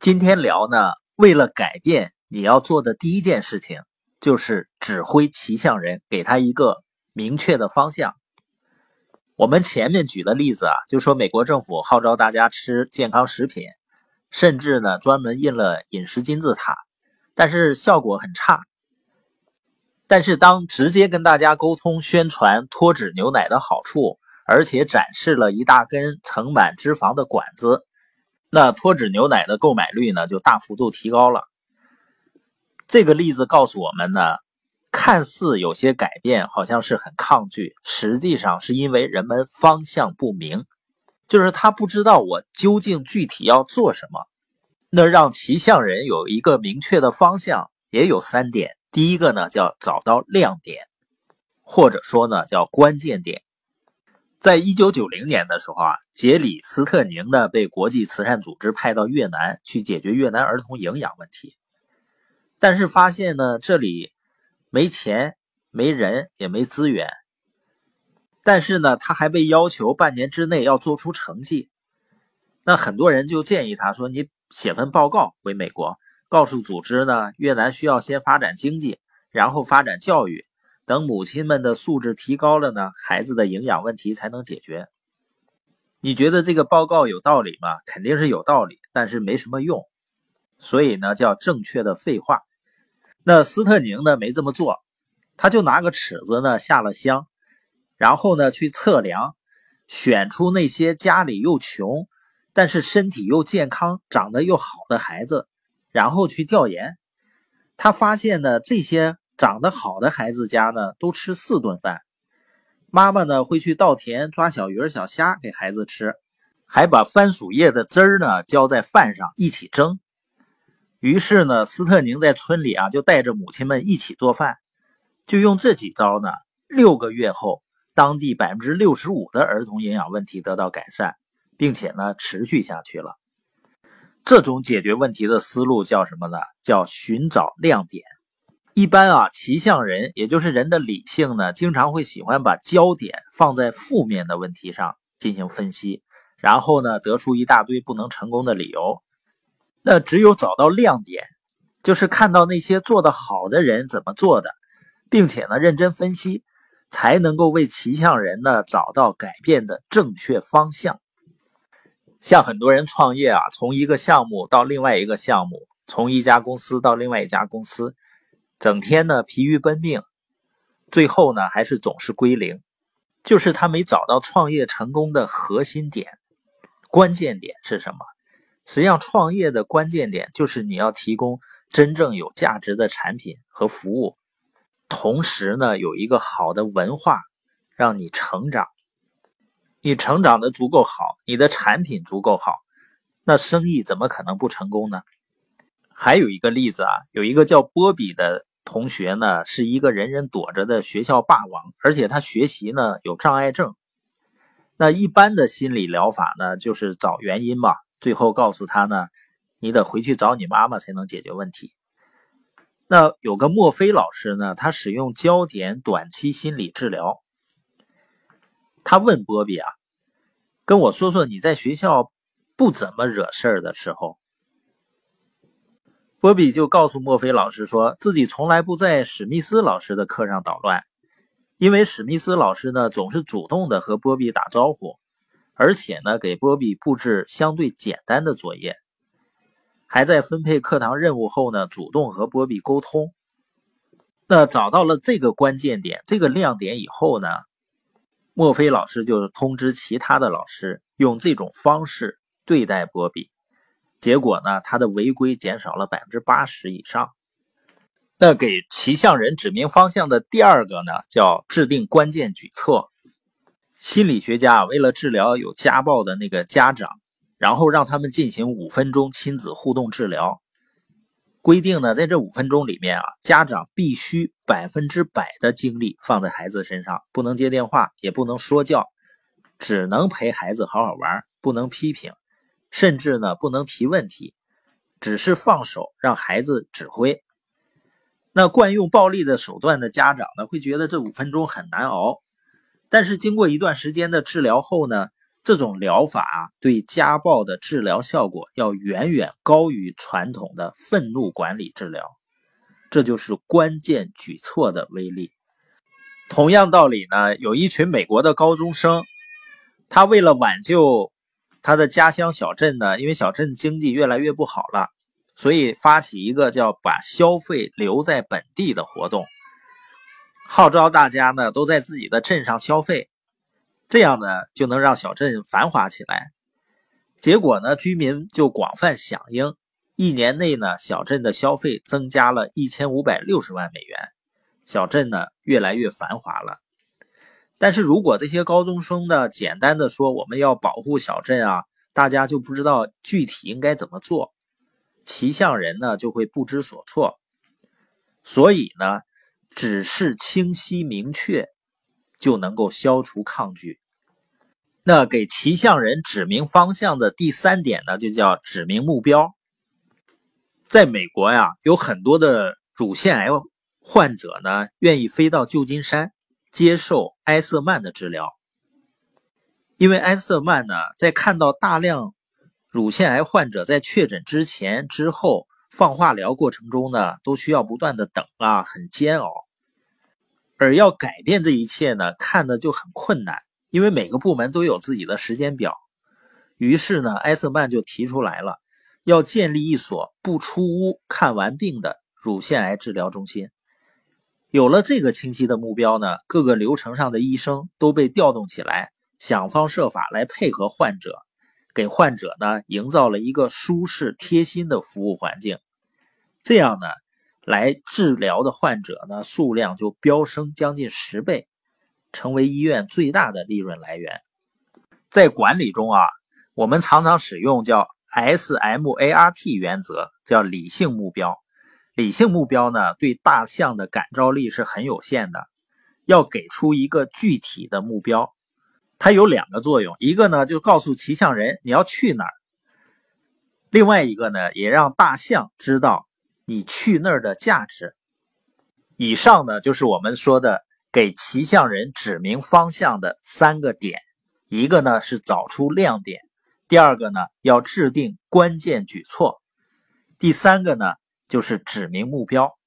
今天聊呢，为了改变，你要做的第一件事情就是指挥骑象人，给他一个明确的方向。我们前面举的例子啊，就说美国政府号召大家吃健康食品，甚至呢专门印了饮食金字塔，但是效果很差。但是当直接跟大家沟通宣传脱脂牛奶的好处，而且展示了一大根盛满脂肪的管子。那脱脂牛奶的购买率呢，就大幅度提高了。这个例子告诉我们呢，看似有些改变，好像是很抗拒，实际上是因为人们方向不明，就是他不知道我究竟具体要做什么。那让骑象人有一个明确的方向，也有三点。第一个呢，叫找到亮点，或者说呢，叫关键点。在一九九零年的时候啊，杰里斯特宁呢被国际慈善组织派到越南去解决越南儿童营养问题，但是发现呢这里没钱、没人也没资源，但是呢他还被要求半年之内要做出成绩。那很多人就建议他说：“你写份报告回美国，告诉组织呢，越南需要先发展经济，然后发展教育。”等母亲们的素质提高了呢，孩子的营养问题才能解决。你觉得这个报告有道理吗？肯定是有道理，但是没什么用。所以呢，叫正确的废话。那斯特宁呢没这么做，他就拿个尺子呢下了乡，然后呢去测量，选出那些家里又穷，但是身体又健康、长得又好的孩子，然后去调研。他发现呢这些。长得好的孩子家呢，都吃四顿饭。妈妈呢会去稻田抓小鱼儿、小虾给孩子吃，还把番薯叶的汁儿呢浇在饭上一起蒸。于是呢，斯特宁在村里啊就带着母亲们一起做饭，就用这几招呢。六个月后，当地百分之六十五的儿童营养问题得到改善，并且呢持续下去了。这种解决问题的思路叫什么呢？叫寻找亮点。一般啊，骑象人也就是人的理性呢，经常会喜欢把焦点放在负面的问题上进行分析，然后呢，得出一大堆不能成功的理由。那只有找到亮点，就是看到那些做得好的人怎么做的，并且呢，认真分析，才能够为骑象人呢找到改变的正确方向。像很多人创业啊，从一个项目到另外一个项目，从一家公司到另外一家公司。整天呢疲于奔命，最后呢还是总是归零，就是他没找到创业成功的核心点，关键点是什么？实际上，创业的关键点就是你要提供真正有价值的产品和服务，同时呢有一个好的文化让你成长。你成长的足够好，你的产品足够好，那生意怎么可能不成功呢？还有一个例子啊，有一个叫波比的。同学呢是一个人人躲着的学校霸王，而且他学习呢有障碍症。那一般的心理疗法呢，就是找原因嘛，最后告诉他呢，你得回去找你妈妈才能解决问题。那有个墨菲老师呢，他使用焦点短期心理治疗。他问波比啊，跟我说说你在学校不怎么惹事儿的时候。波比就告诉墨菲老师，说自己从来不在史密斯老师的课上捣乱，因为史密斯老师呢总是主动的和波比打招呼，而且呢给波比布置相对简单的作业，还在分配课堂任务后呢主动和波比沟通。那找到了这个关键点、这个亮点以后呢，墨菲老师就通知其他的老师用这种方式对待波比。结果呢，他的违规减少了百分之八十以上。那给骑象人指明方向的第二个呢，叫制定关键举措。心理学家为了治疗有家暴的那个家长，然后让他们进行五分钟亲子互动治疗。规定呢，在这五分钟里面啊，家长必须百分之百的精力放在孩子身上，不能接电话，也不能说教，只能陪孩子好好玩，不能批评。甚至呢，不能提问题，只是放手让孩子指挥。那惯用暴力的手段的家长呢，会觉得这五分钟很难熬。但是经过一段时间的治疗后呢，这种疗法，对家暴的治疗效果要远远高于传统的愤怒管理治疗。这就是关键举措的威力。同样道理呢，有一群美国的高中生，他为了挽救他的家乡小镇呢，因为小镇经济越来越不好了，所以发起一个叫“把消费留在本地”的活动，号召大家呢都在自己的镇上消费，这样呢就能让小镇繁华起来。结果呢，居民就广泛响应。一年内呢，小镇的消费增加了一千五百六十万美元，小镇呢越来越繁华了。但是如果这些高中生呢简单的说我们要保护小镇啊，大家就不知道具体应该怎么做，骑象人呢就会不知所措。所以呢，指示清晰明确就能够消除抗拒。那给骑象人指明方向的第三点呢，就叫指明目标。在美国呀，有很多的乳腺癌患者呢，愿意飞到旧金山接受埃瑟曼的治疗，因为埃瑟曼呢，在看到大量乳腺癌患者在确诊之前、之后放化疗过程中呢，都需要不断的等啊，很煎熬，而要改变这一切呢，看的就很困难，因为每个部门都有自己的时间表。于是呢，埃瑟曼就提出来了。要建立一所不出屋看完病的乳腺癌治疗中心。有了这个清晰的目标呢，各个流程上的医生都被调动起来，想方设法来配合患者，给患者呢营造了一个舒适贴心的服务环境。这样呢，来治疗的患者呢数量就飙升将近十倍，成为医院最大的利润来源。在管理中啊，我们常常使用叫。SMART 原则叫理性目标，理性目标呢对大象的感召力是很有限的，要给出一个具体的目标，它有两个作用，一个呢就告诉骑象人你要去哪儿，另外一个呢也让大象知道你去那儿的价值。以上呢就是我们说的给骑象人指明方向的三个点，一个呢是找出亮点。第二个呢，要制定关键举措；第三个呢，就是指明目标。